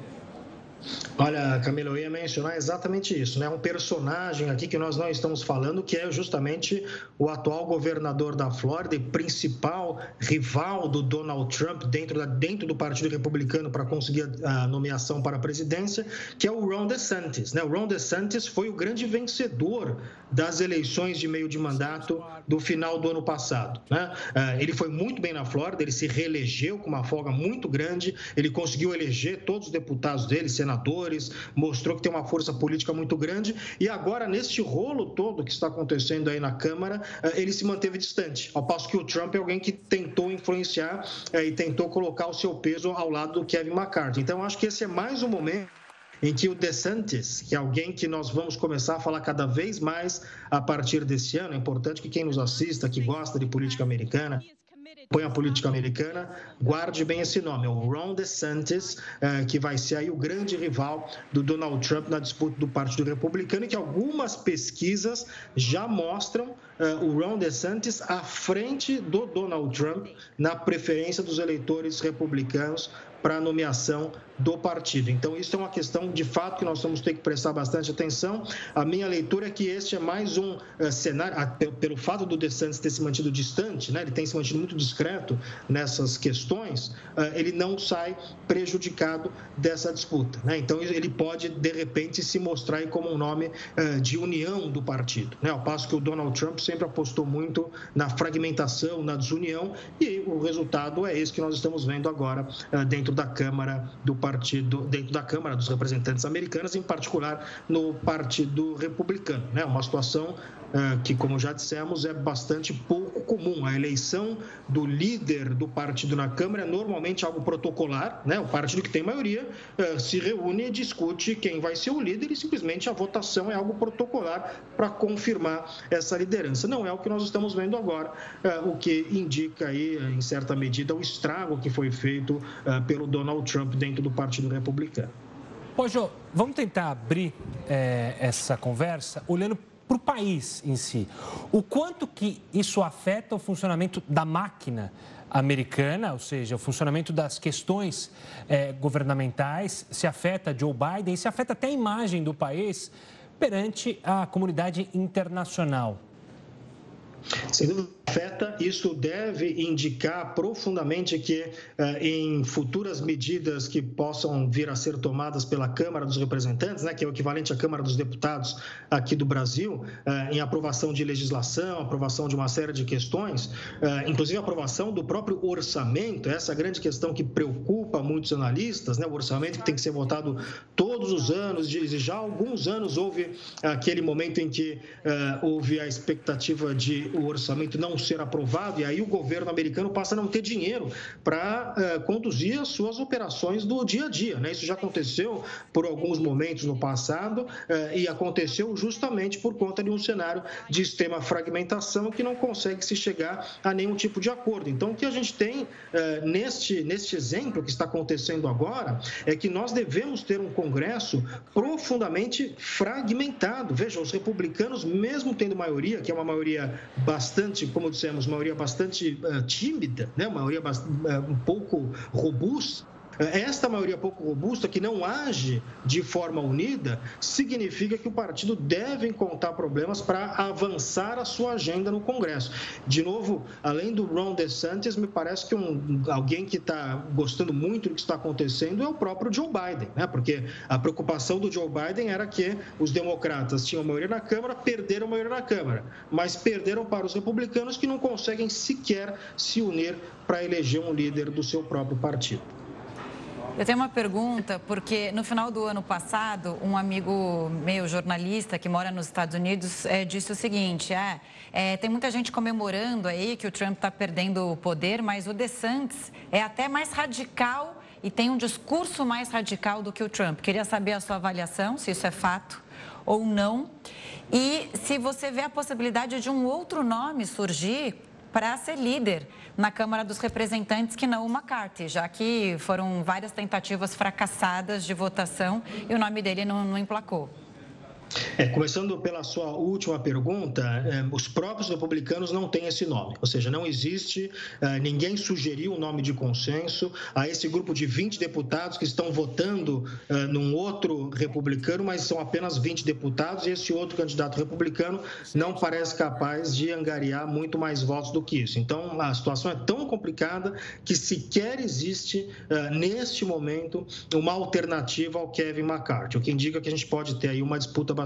Olha, Camila, eu ia mencionar exatamente isso, né? Um personagem aqui que nós não estamos falando, que é justamente o atual governador da Flórida e principal rival do Donald Trump dentro, da, dentro do Partido Republicano para conseguir a, nomeação para a presidência, que é o Ron DeSantis, né? O Ron DeSantis foi o grande vencedor das eleições de meio de mandato do final do ano passado, né? Uh, ele foi muito bem na Flórida, ele se reelegeu com uma folga muito grande, ele conseguiu eleger todos os deputados dele, senadores senadores, mostrou que tem uma força política muito grande e agora, neste rolo todo que está acontecendo aí na Câmara, eh, ele se manteve distante, ao passo que o Trump é alguém que tentou influenciar eh, e tentou colocar o seu peso ao lado do Kevin McCarthy. Então, acho que esse é mais um momento em que o DeSantis, que é alguém que nós vamos começar a falar cada vez mais a partir desse ano, é importante que quem nos assista, que gosta de política americana, põe a política americana, guarde bem esse nome, é o Ron DeSantis, eh, que vai ser aí o grande rival do Donald Trump na disputa do Partido Republicano e que algumas pesquisas já mostram eh, o Ron DeSantis à frente do Donald Trump na preferência dos eleitores republicanos para a nomeação do partido. Então, isso é uma questão de fato que nós vamos ter que prestar bastante atenção. A minha leitura é que este é mais um uh, cenário, uh, pelo fato do DeSantis ter se mantido distante, né, ele tem se mantido muito discreto nessas questões, uh, ele não sai prejudicado dessa disputa. Né? Então, ele pode, de repente, se mostrar como um nome de união do partido. Né? Ao passo que o Donald Trump sempre apostou muito na fragmentação, na desunião, e o resultado é esse que nós estamos vendo agora dentro da Câmara do partido, dentro da Câmara dos Representantes Americanos, em particular no Partido Republicano. Né? Uma situação que, como já dissemos, é bastante pouco comum. A eleição do líder do partido na Câmara é normalmente algo protocolar, né? o partido que tem maioria uh, se reúne e discute quem vai ser o líder e simplesmente a votação é algo protocolar para confirmar essa liderança. Não é o que nós estamos vendo agora, uh, o que indica aí, em certa medida, o estrago que foi feito pelo Donald Trump dentro do Partido Republicano. Ô, Jô, vamos tentar abrir é, essa conversa olhando para o país em si. O quanto que isso afeta o funcionamento da máquina americana, ou seja, o funcionamento das questões é, governamentais, se afeta Joe Biden, se afeta até a imagem do país perante a comunidade internacional. Sem dúvida afeta, isso deve indicar profundamente que eh, em futuras medidas que possam vir a ser tomadas pela Câmara dos Representantes, né, que é o equivalente à Câmara dos Deputados aqui do Brasil, eh, em aprovação de legislação, aprovação de uma série de questões, eh, inclusive aprovação do próprio orçamento, essa é grande questão que preocupa muitos analistas, né, o orçamento que tem que ser votado todos os anos, já há alguns anos houve aquele momento em que houve a expectativa de o orçamento não ser aprovado, e aí o governo americano passa a não ter dinheiro para uh, conduzir as suas operações do dia a dia. Né? Isso já aconteceu por alguns momentos no passado uh, e aconteceu justamente por conta de um cenário de extrema fragmentação que não consegue se chegar a nenhum tipo de acordo. Então, o que a gente tem uh, neste, neste exemplo que está acontecendo agora é que nós devemos ter um Congresso profundamente fragmentado. Veja, os republicanos, mesmo tendo maioria, que é uma maioria bastante, como dissemos, maioria bastante uh, tímida, né? uma maioria bastante, uh, um pouco robusta, esta maioria pouco robusta, que não age de forma unida, significa que o partido deve encontrar problemas para avançar a sua agenda no Congresso. De novo, além do Ron DeSantis, me parece que um, alguém que está gostando muito do que está acontecendo é o próprio Joe Biden, né? porque a preocupação do Joe Biden era que os democratas tinham maioria na Câmara, perderam maioria na Câmara, mas perderam para os republicanos que não conseguem sequer se unir para eleger um líder do seu próprio partido. Eu tenho uma pergunta, porque no final do ano passado, um amigo meu, jornalista, que mora nos Estados Unidos, é, disse o seguinte: é, é, tem muita gente comemorando aí que o Trump está perdendo o poder, mas o DeSantis é até mais radical e tem um discurso mais radical do que o Trump. Queria saber a sua avaliação, se isso é fato ou não. E se você vê a possibilidade de um outro nome surgir para ser líder na Câmara dos Representantes que não o McCarthy, já que foram várias tentativas fracassadas de votação e o nome dele não, não emplacou. É, começando pela sua última pergunta, é, os próprios republicanos não têm esse nome, ou seja, não existe, é, ninguém sugeriu um nome de consenso a esse grupo de 20 deputados que estão votando é, num outro republicano, mas são apenas 20 deputados e esse outro candidato republicano não parece capaz de angariar muito mais votos do que isso. Então, a situação é tão complicada que sequer existe, neste momento, uma alternativa ao Kevin McCarthy, o que indica que a gente pode ter aí uma disputa bastante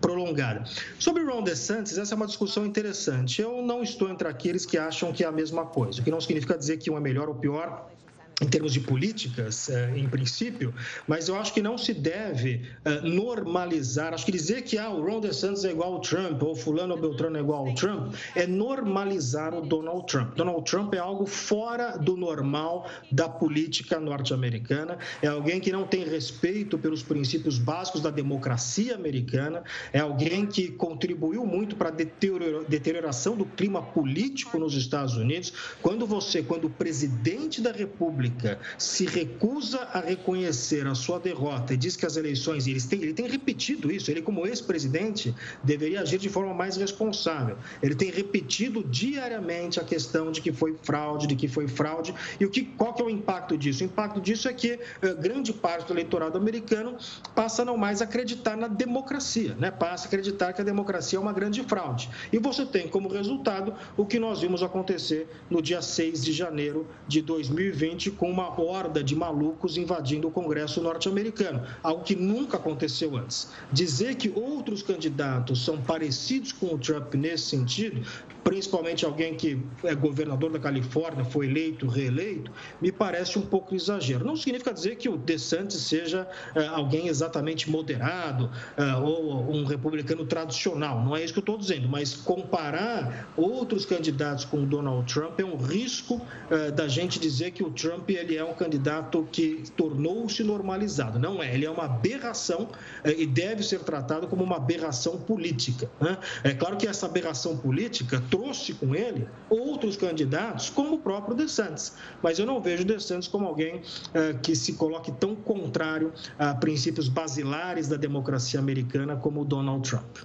prolongada. Sobre Ron DeSantis, essa é uma discussão interessante. Eu não estou entre aqueles que acham que é a mesma coisa, o que não significa dizer que um é melhor ou pior em termos de políticas, eh, em princípio, mas eu acho que não se deve eh, normalizar. Acho que dizer que ah, o Ron DeSantis é igual ao Trump ou fulano ou Beltrano é igual ao Trump é normalizar o Donald Trump. Donald Trump é algo fora do normal da política norte-americana, é alguém que não tem respeito pelos princípios básicos da democracia americana, é alguém que contribuiu muito para a deterioração do clima político nos Estados Unidos. Quando você, quando o presidente da República República se recusa a reconhecer a sua derrota e diz que as eleições, ele tem, ele tem repetido isso, ele como ex-presidente deveria agir de forma mais responsável. Ele tem repetido diariamente a questão de que foi fraude, de que foi fraude. E o que, qual que é o impacto disso? O impacto disso é que uh, grande parte do eleitorado americano passa a não mais acreditar na democracia, né? passa a acreditar que a democracia é uma grande fraude. E você tem como resultado o que nós vimos acontecer no dia 6 de janeiro de 2020, com uma horda de malucos invadindo o Congresso norte-americano, algo que nunca aconteceu antes. Dizer que outros candidatos são parecidos com o Trump nesse sentido principalmente alguém que é governador da Califórnia, foi eleito, reeleito, me parece um pouco exagero. Não significa dizer que o DeSantis seja é, alguém exatamente moderado é, ou um republicano tradicional, não é isso que eu estou dizendo, mas comparar outros candidatos com o Donald Trump é um risco é, da gente dizer que o Trump ele é um candidato que tornou-se normalizado. Não é, ele é uma aberração e deve ser tratado como uma aberração política. Né? É claro que essa aberração política trouxe com ele outros candidatos, como o próprio DeSantis. Mas eu não vejo DeSantis como alguém uh, que se coloque tão contrário a princípios basilares da democracia americana como o Donald Trump.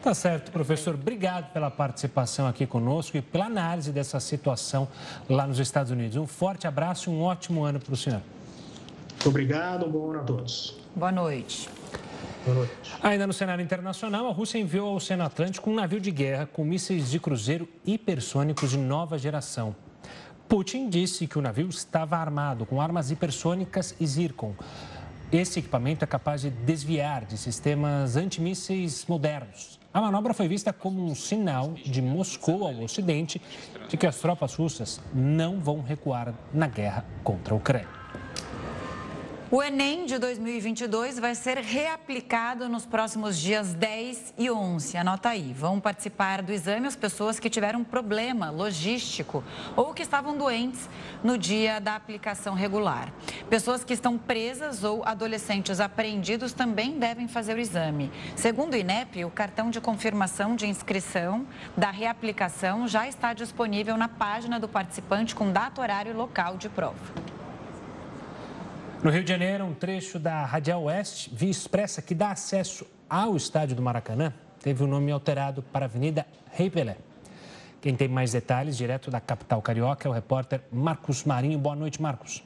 Tá certo, professor. Obrigado pela participação aqui conosco e pela análise dessa situação lá nos Estados Unidos. Um forte abraço e um ótimo ano para o senhor. Muito obrigado, um bom ano a todos. Boa noite. Ainda no cenário internacional, a Rússia enviou ao Oceano Atlântico um navio de guerra com mísseis de cruzeiro hipersônicos de nova geração. Putin disse que o navio estava armado com armas hipersônicas e Zircon. Esse equipamento é capaz de desviar de sistemas antimísseis modernos. A manobra foi vista como um sinal de Moscou ao Ocidente de que as tropas russas não vão recuar na guerra contra a Ucrânia. O Enem de 2022 vai ser reaplicado nos próximos dias 10 e 11. Anota aí. Vão participar do exame as pessoas que tiveram problema logístico ou que estavam doentes no dia da aplicação regular. Pessoas que estão presas ou adolescentes apreendidos também devem fazer o exame. Segundo o INEP, o cartão de confirmação de inscrição da reaplicação já está disponível na página do participante com data, horário e local de prova. No Rio de Janeiro, um trecho da Radial Oeste, via expressa que dá acesso ao estádio do Maracanã, teve o nome alterado para Avenida Rei Pelé. Quem tem mais detalhes, direto da capital carioca, é o repórter Marcos Marinho. Boa noite, Marcos.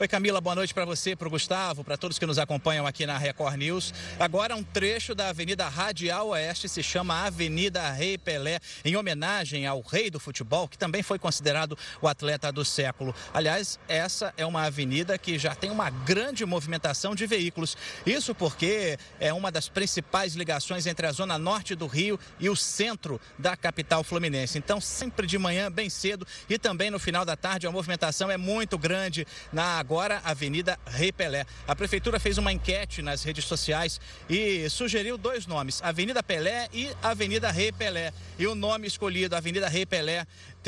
Oi, Camila, boa noite para você, para o Gustavo, para todos que nos acompanham aqui na Record News. Agora, um trecho da Avenida Radial Oeste se chama Avenida Rei Pelé, em homenagem ao rei do futebol, que também foi considerado o atleta do século. Aliás, essa é uma avenida que já tem uma grande movimentação de veículos. Isso porque é uma das principais ligações entre a zona norte do Rio e o centro da capital fluminense. Então, sempre de manhã, bem cedo, e também no final da tarde, a movimentação é muito grande na agora Avenida Rei Pelé. A prefeitura fez uma enquete nas redes sociais e sugeriu dois nomes, Avenida Pelé e Avenida Rei Pelé. E o nome escolhido, Avenida Rei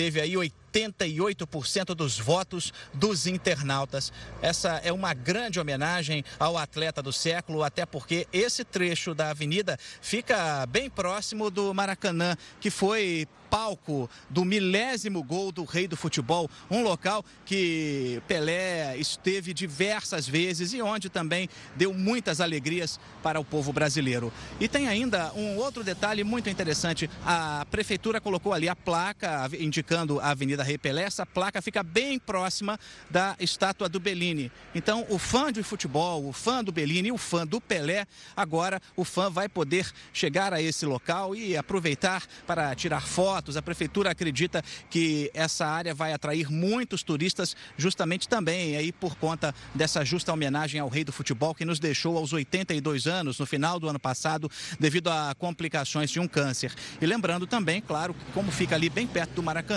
Teve aí 88% dos votos dos internautas. Essa é uma grande homenagem ao atleta do século, até porque esse trecho da avenida fica bem próximo do Maracanã, que foi palco do milésimo gol do rei do futebol, um local que Pelé esteve diversas vezes e onde também deu muitas alegrias para o povo brasileiro. E tem ainda um outro detalhe muito interessante: a prefeitura colocou ali a placa indicando a Avenida Rei Pelé. Essa placa fica bem próxima da estátua do Bellini. Então, o fã de futebol, o fã do Bellini o fã do Pelé, agora o fã vai poder chegar a esse local e aproveitar para tirar fotos a prefeitura acredita que essa área vai atrair muitos turistas, justamente também aí por conta dessa justa homenagem ao rei do futebol que nos deixou aos 82 anos no final do ano passado devido a complicações de um câncer. E lembrando também, claro, como fica ali bem perto do Maracanã,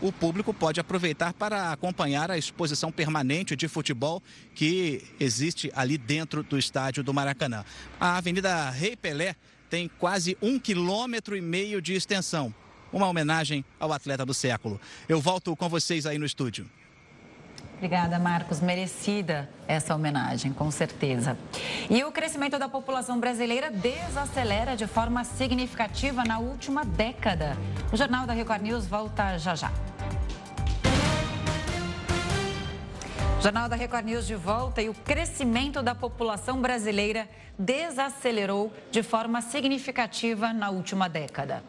o público pode aproveitar para acompanhar a exposição permanente de futebol que existe ali dentro do estádio do Maracanã. A Avenida Rei Pelé tem quase um quilômetro e meio de extensão uma homenagem ao atleta do século. Eu volto com vocês aí no estúdio. Obrigada, Marcos. Merecida essa homenagem, com certeza. E o crescimento da população brasileira desacelera de forma significativa na última década. O Jornal da Record News volta já já. Jornal da Record News de volta e o crescimento da população brasileira desacelerou de forma significativa na última década.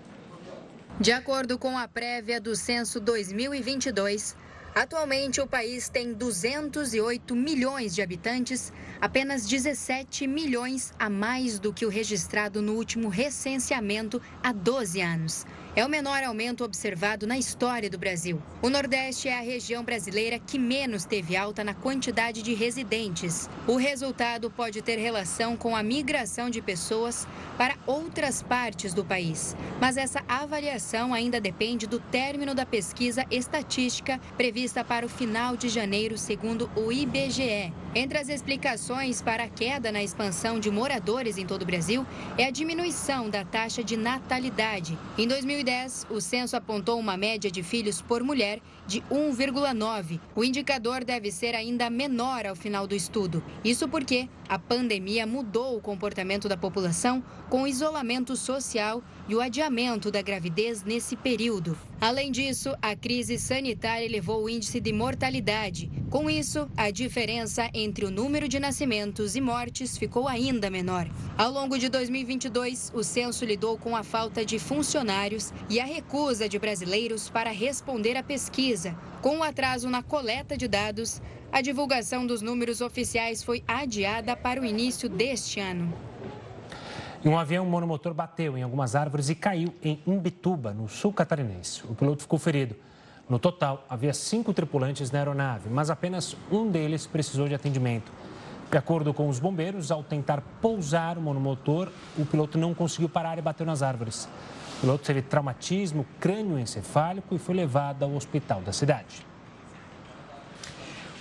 De acordo com a prévia do censo 2022, atualmente o país tem 208 milhões de habitantes, apenas 17 milhões a mais do que o registrado no último recenseamento há 12 anos. É o menor aumento observado na história do Brasil. O Nordeste é a região brasileira que menos teve alta na quantidade de residentes. O resultado pode ter relação com a migração de pessoas para outras partes do país. Mas essa avaliação ainda depende do término da pesquisa estatística prevista para o final de janeiro, segundo o IBGE. Entre as explicações para a queda na expansão de moradores em todo o Brasil é a diminuição da taxa de natalidade. Em 2000 2010, o censo apontou uma média de filhos por mulher de 1,9. O indicador deve ser ainda menor ao final do estudo. Isso porque a pandemia mudou o comportamento da população com o isolamento social e o adiamento da gravidez nesse período. Além disso, a crise sanitária elevou o índice de mortalidade. Com isso, a diferença entre o número de nascimentos e mortes ficou ainda menor. Ao longo de 2022, o censo lidou com a falta de funcionários e a recusa de brasileiros para responder à pesquisa. Com o atraso na coleta de dados, a divulgação dos números oficiais foi adiada para o início deste ano. Um avião monomotor bateu em algumas árvores e caiu em Umbituba, no sul catarinense. O piloto ficou ferido. No total, havia cinco tripulantes na aeronave, mas apenas um deles precisou de atendimento. De acordo com os bombeiros, ao tentar pousar o monomotor, o piloto não conseguiu parar e bateu nas árvores. Piloto teve traumatismo crânioencefálico e foi levado ao hospital da cidade.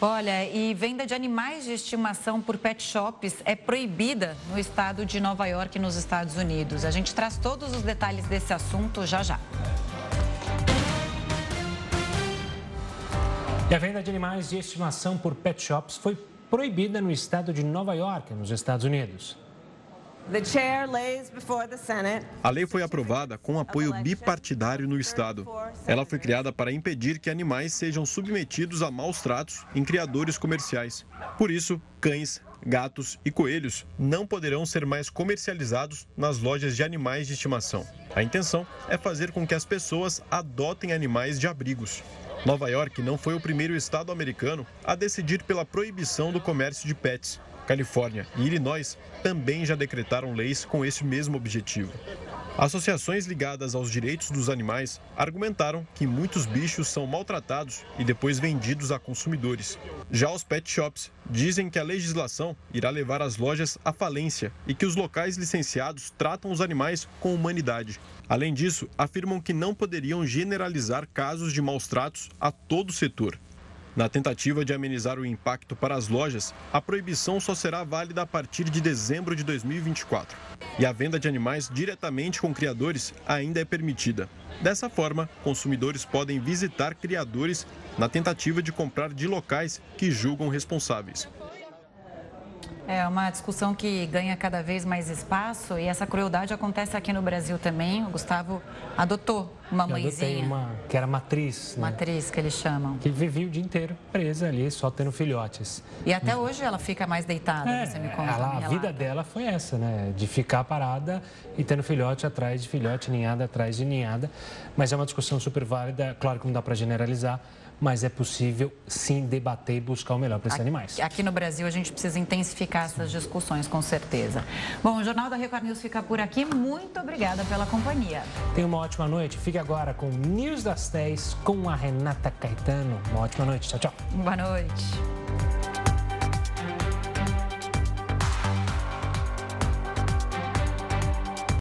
Olha, e venda de animais de estimação por pet shops é proibida no estado de Nova York, nos Estados Unidos. A gente traz todos os detalhes desse assunto já já. E a venda de animais de estimação por pet shops foi proibida no estado de Nova York, nos Estados Unidos. A lei foi aprovada com apoio bipartidário no Estado. Ela foi criada para impedir que animais sejam submetidos a maus tratos em criadores comerciais. Por isso, cães, gatos e coelhos não poderão ser mais comercializados nas lojas de animais de estimação. A intenção é fazer com que as pessoas adotem animais de abrigos. Nova York não foi o primeiro estado americano a decidir pela proibição do comércio de pets. Califórnia e Illinois também já decretaram leis com esse mesmo objetivo. Associações ligadas aos direitos dos animais argumentaram que muitos bichos são maltratados e depois vendidos a consumidores. Já os pet shops dizem que a legislação irá levar as lojas à falência e que os locais licenciados tratam os animais com humanidade. Além disso, afirmam que não poderiam generalizar casos de maus tratos a todo o setor. Na tentativa de amenizar o impacto para as lojas, a proibição só será válida a partir de dezembro de 2024. E a venda de animais diretamente com criadores ainda é permitida. Dessa forma, consumidores podem visitar criadores na tentativa de comprar de locais que julgam responsáveis. É uma discussão que ganha cada vez mais espaço e essa crueldade acontece aqui no Brasil também. O Gustavo adotou uma mãezinha. uma que era matriz. Né? Matriz, que eles chamam. Que vivia o dia inteiro presa ali, só tendo filhotes. E até hoje ela fica mais deitada, é, você me conta. Ela, a vida dela foi essa, né? De ficar parada e tendo filhote atrás de filhote, ninhada atrás de ninhada. Mas é uma discussão super válida, claro que não dá para generalizar mas é possível sim debater e buscar o melhor para esses aqui, animais. Aqui no Brasil a gente precisa intensificar essas discussões, com certeza. Bom, o Jornal da Record News fica por aqui. Muito obrigada pela companhia. Tenha uma ótima noite. Fique agora com News das 10 com a Renata Caetano. Uma ótima noite. Tchau, tchau. Boa noite.